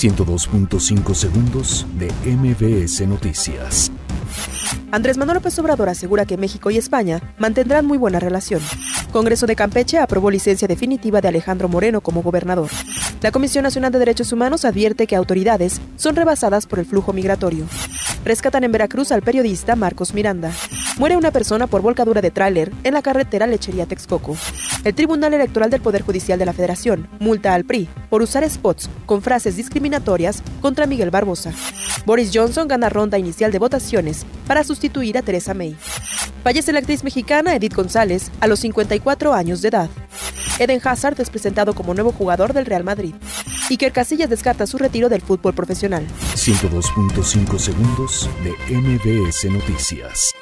102.5 segundos de MBS Noticias. Andrés Manuel López Obrador asegura que México y España mantendrán muy buena relación. Congreso de Campeche aprobó licencia definitiva de Alejandro Moreno como gobernador. La Comisión Nacional de Derechos Humanos advierte que autoridades son rebasadas por el flujo migratorio. Rescatan en Veracruz al periodista Marcos Miranda. Muere una persona por volcadura de tráiler en la carretera Lechería Texcoco. El Tribunal Electoral del Poder Judicial de la Federación multa al PRI por usar spots con frases discriminatorias contra Miguel Barbosa. Boris Johnson gana ronda inicial de votaciones para sustituir a Teresa May. Fallece la actriz mexicana Edith González a los 54 años de edad. Eden Hazard es presentado como nuevo jugador del Real Madrid. Iker Casillas descarta su retiro del fútbol profesional. 102.5 segundos de MBS Noticias.